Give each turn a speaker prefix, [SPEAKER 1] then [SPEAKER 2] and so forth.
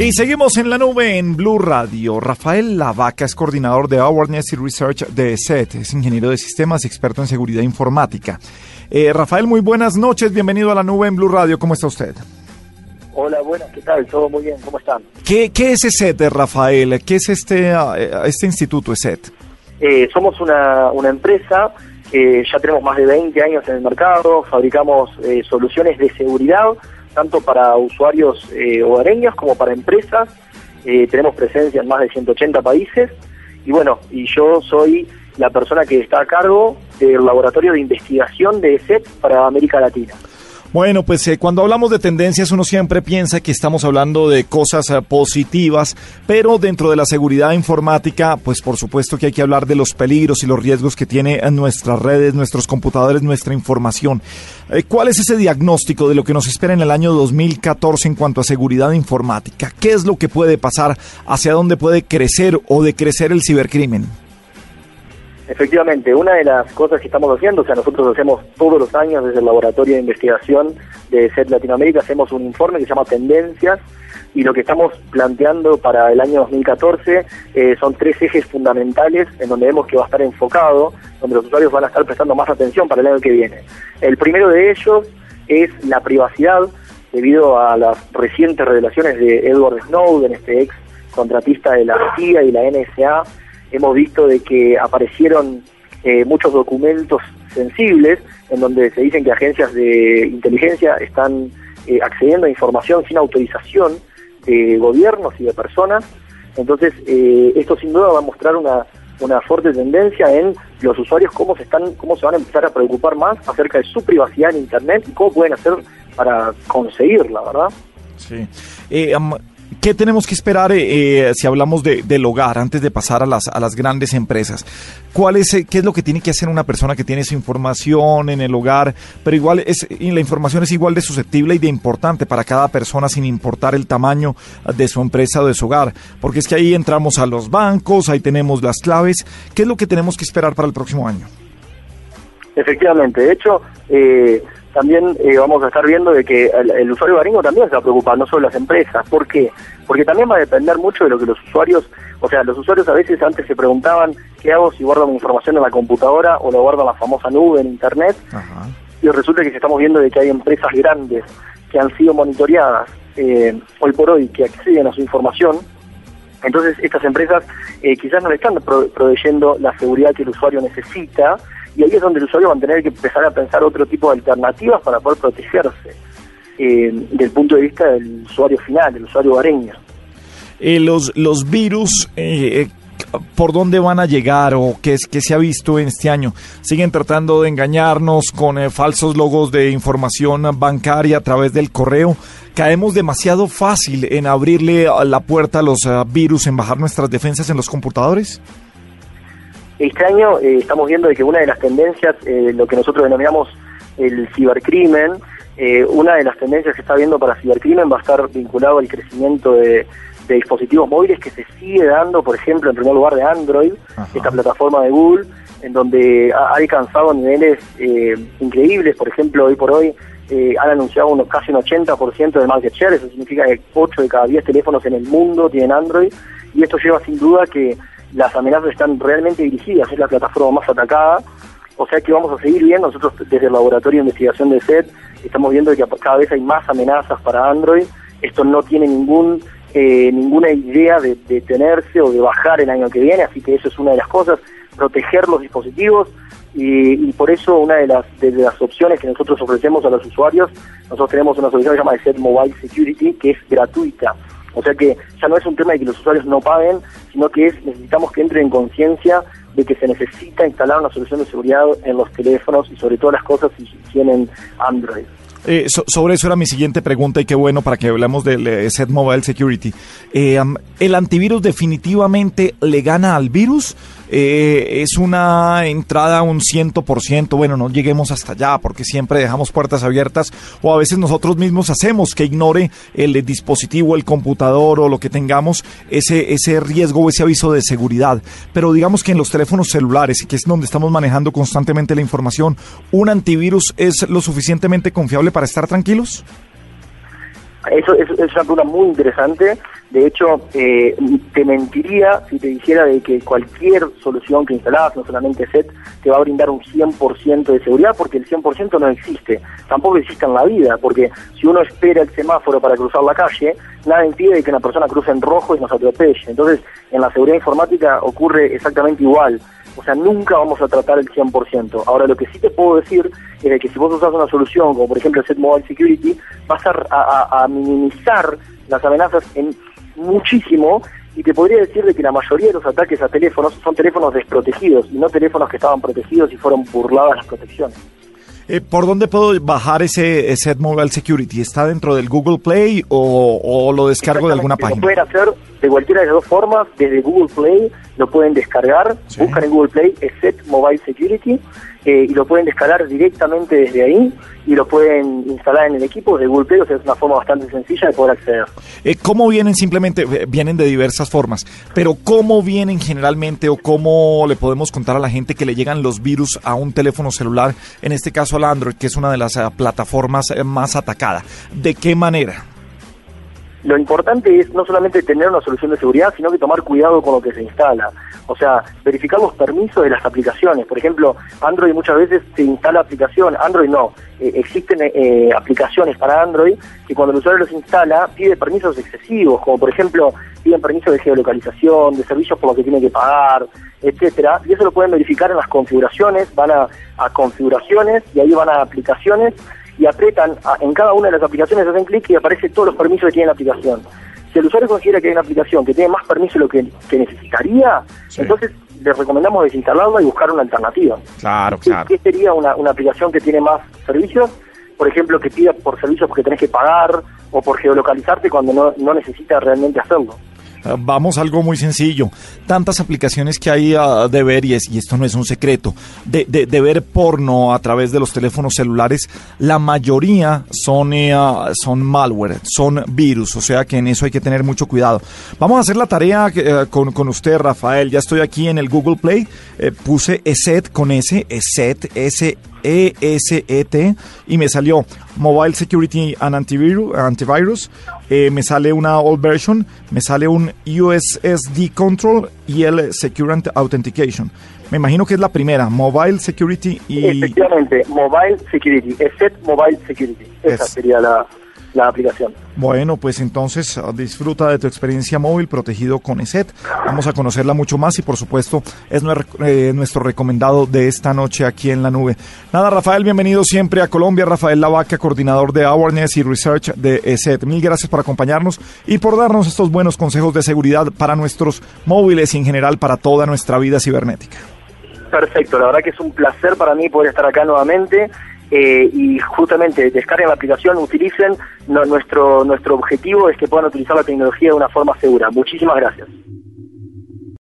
[SPEAKER 1] Y seguimos en la nube en Blue Radio. Rafael Lavaca es coordinador de Awareness y Research de SET. Es ingeniero de sistemas y experto en seguridad informática. Eh, Rafael, muy buenas noches. Bienvenido a la nube en Blue Radio. ¿Cómo está usted?
[SPEAKER 2] Hola, buenas, ¿qué tal? Todo muy bien, ¿cómo están?
[SPEAKER 1] ¿Qué, qué es SET, Rafael? ¿Qué es este, eh, este instituto SET?
[SPEAKER 2] Eh, somos una, una empresa, ya tenemos más de 20 años en el mercado, fabricamos soluciones de seguridad tanto para usuarios eh, hogareños como para empresas. Eh, tenemos presencia en más de 180 países y bueno, y yo soy la persona que está a cargo del laboratorio de investigación de ESET para América Latina.
[SPEAKER 1] Bueno, pues eh, cuando hablamos de tendencias uno siempre piensa que estamos hablando de cosas eh, positivas, pero dentro de la seguridad informática, pues por supuesto que hay que hablar de los peligros y los riesgos que tiene en nuestras redes, nuestros computadores, nuestra información. Eh, ¿Cuál es ese diagnóstico de lo que nos espera en el año 2014 en cuanto a seguridad informática? ¿Qué es lo que puede pasar? ¿Hacia dónde puede crecer o decrecer el cibercrimen?
[SPEAKER 2] Efectivamente, una de las cosas que estamos haciendo, o sea, nosotros hacemos todos los años desde el Laboratorio de Investigación de SET Latinoamérica, hacemos un informe que se llama Tendencias y lo que estamos planteando para el año 2014 eh, son tres ejes fundamentales en donde vemos que va a estar enfocado, donde los usuarios van a estar prestando más atención para el año que viene. El primero de ellos es la privacidad, debido a las recientes revelaciones de Edward Snowden, este ex contratista de la CIA y la NSA, hemos visto de que aparecieron eh, muchos documentos sensibles en donde se dicen que agencias de inteligencia están eh, accediendo a información sin autorización de gobiernos y de personas. Entonces, eh, esto sin duda va a mostrar una, una fuerte tendencia en los usuarios cómo se están cómo se van a empezar a preocupar más acerca de su privacidad en internet y cómo pueden hacer para conseguirla, ¿verdad?
[SPEAKER 1] Sí. ¿Qué tenemos que esperar eh, eh, si hablamos de, del hogar antes de pasar a las, a las grandes empresas? ¿Cuál es, eh, ¿Qué es lo que tiene que hacer una persona que tiene esa información en el hogar? Pero igual es, y la información es igual de susceptible y de importante para cada persona sin importar el tamaño de su empresa o de su hogar. Porque es que ahí entramos a los bancos, ahí tenemos las claves. ¿Qué es lo que tenemos que esperar para el próximo año?
[SPEAKER 2] Efectivamente, de hecho, eh, también eh, vamos a estar viendo de que el, usuario gringo también se va a preocupar, no solo las empresas. ¿Por qué? Porque también va a depender mucho de lo que los usuarios, o sea, los usuarios a veces antes se preguntaban, ¿qué hago si guardo mi información en la computadora o lo guardo en la famosa nube, en Internet? Y resulta que estamos viendo de que hay empresas grandes que han sido monitoreadas eh, hoy por hoy, que acceden a su información. Entonces, estas empresas eh, quizás no le están proveyendo la seguridad que el usuario necesita, y ahí es donde el usuario va a tener que empezar a pensar otro tipo de alternativas para poder protegerse eh, del punto de vista del usuario final, del usuario hogareño.
[SPEAKER 1] Eh, los, los virus, eh, ¿por dónde van a llegar o qué, es, qué se ha visto en este año? ¿Siguen tratando de engañarnos con falsos logos de información bancaria a través del correo? ¿Caemos demasiado fácil en abrirle la puerta a los virus, en bajar nuestras defensas en los computadores?
[SPEAKER 2] Este año eh, estamos viendo de que una de las tendencias, eh, lo que nosotros denominamos el cibercrimen, eh, una de las tendencias que está viendo para cibercrimen va a estar vinculado al crecimiento de, dispositivos móviles que se sigue dando, por ejemplo, en primer lugar de Android, esta plataforma de Google, en donde ha, alcanzado niveles increíbles, por ejemplo, hoy por hoy han anunciado unos casi un 80% de market share, eso significa que 8 de cada 10 teléfonos en el mundo tienen Android, y esto lleva sin duda que las amenazas están realmente dirigidas, es la plataforma más atacada, o sea que vamos a seguir viendo, nosotros desde el Laboratorio de Investigación de SET estamos viendo que cada vez hay más amenazas para Android, esto no tiene ningún eh, ninguna idea de detenerse o de bajar el año que viene, así que eso es una de las cosas, proteger los dispositivos y, por eso una de las, de las opciones que nosotros ofrecemos a los usuarios, nosotros tenemos una solución que se llama SET Mobile Security, que es gratuita. O sea que ya no es un tema de que los usuarios no paguen, sino que es necesitamos que entren en conciencia de que se necesita instalar una solución de seguridad en los teléfonos y sobre todas las cosas si tienen Android.
[SPEAKER 1] Eh, sobre eso era mi siguiente pregunta y qué bueno para que hablemos del Set Mobile Security. Eh, ¿El antivirus definitivamente le gana al virus? Eh, es una entrada un ciento por ciento, bueno, no lleguemos hasta allá porque siempre dejamos puertas abiertas o a veces nosotros mismos hacemos que ignore el dispositivo, el computador o lo que tengamos ese, ese riesgo o ese aviso de seguridad. Pero digamos que en los teléfonos celulares, que es donde estamos manejando constantemente la información, ¿un antivirus es lo suficientemente confiable para estar tranquilos?
[SPEAKER 2] Eso, es una pregunta muy interesante. De hecho, eh, te mentiría si te dijera de que cualquier solución que instalas, no solamente SET, te va a brindar un 100% de seguridad, porque el 100% no existe. Tampoco existe en la vida, porque si uno espera el semáforo para cruzar la calle, nada impide que una persona cruce en rojo y nos atropelle. Entonces, en la seguridad informática ocurre exactamente igual. O sea, nunca vamos a tratar el 100%. Ahora, lo que sí te puedo decir es que si vos usas una solución, como por ejemplo Set Mobile Security, vas a, a minimizar las amenazas en muchísimo y te podría decir de que la mayoría de los ataques a teléfonos son teléfonos desprotegidos y no teléfonos que estaban protegidos y fueron burladas las protecciones.
[SPEAKER 1] Eh, ¿Por dónde puedo bajar ese Set Mobile Security? ¿Está dentro del Google Play o, lo descargo de alguna página?
[SPEAKER 2] Lo pueden hacer de cualquiera de las dos formas, desde Google Play lo pueden descargar, buscan en Google Play Set Mobile Security eh, y lo pueden descargar directamente desde ahí y lo pueden instalar en el equipo de Google Play, o sea, es una forma bastante sencilla de poder acceder.
[SPEAKER 1] Eh, ¿Cómo vienen simplemente? Eh, vienen de diversas formas, pero ¿cómo vienen generalmente o cómo le podemos contar a la gente que le llegan los virus a un teléfono celular, en este caso al Android, que es una de las plataformas más atacadas? ¿De qué manera?
[SPEAKER 2] Lo importante es no solamente tener una solución de seguridad, sino que tomar cuidado con lo que se instala. O sea, verificar los permisos de las aplicaciones. Por ejemplo, Android muchas veces se instala aplicación, Android no, eh, existen eh, aplicaciones para Android que cuando el usuario los instala pide permisos excesivos, como por ejemplo piden permisos de geolocalización, de servicios por los que tiene que pagar, etcétera, y eso lo pueden verificar en las configuraciones, van a configuraciones y ahí van a aplicaciones y apretan en cada una de las aplicaciones, hacen clic y aparece todos los permisos que tiene la aplicación. Si el usuario considera que hay una aplicación que tiene más permisos de lo que, necesitaría, entonces le recomendamos desinstalarla y buscar una alternativa.
[SPEAKER 1] Claro, claro.
[SPEAKER 2] ¿Qué sería una, una aplicación que tiene más servicios? Por ejemplo, que pida por servicios porque tenés que pagar o por geolocalizarte cuando no, no necesitas realmente hacerlo.
[SPEAKER 1] Ah, vamos a algo muy sencillo. Tantas aplicaciones que hay ah, de ver, y, esto no es un secreto, de, de, ver porno a través de los teléfonos celulares, la mayoría son, eh, ah, son malware, son virus, o sea que en eso hay que tener mucho cuidado. Vamos a hacer la tarea eh, con, con, usted, Rafael. Ya estoy aquí en el Google Play, eh, puse ESET con S, ESET, S ESET y me salió Mobile Security and Antivirus, antivirus eh, me sale una old version, me sale un USSD Control y el Security Authentication. Me imagino que es la primera, Mobile Security y...
[SPEAKER 2] Efectivamente, Mobile Security, ESET Mobile Security. Esa sería la, la aplicación.
[SPEAKER 1] Bueno, pues entonces ah, disfruta de tu experiencia móvil protegido con ESET. Vamos a conocerla mucho más y por supuesto es eh, nuestro recomendado de esta noche aquí en la nube. Nada, Rafael, bienvenido siempre a Colombia. Rafael Lavaca, coordinador de Awareness y Research de ESET. Mil gracias por acompañarnos y por darnos estos buenos consejos de seguridad para nuestros móviles y en general para toda nuestra vida cibernética.
[SPEAKER 2] Perfecto, la verdad que es un placer para mí poder estar acá nuevamente eh, y justamente descarguen la aplicación, utilicen. nuestro, nuestro objetivo es que puedan utilizar la tecnología de una forma segura. Muchísimas gracias.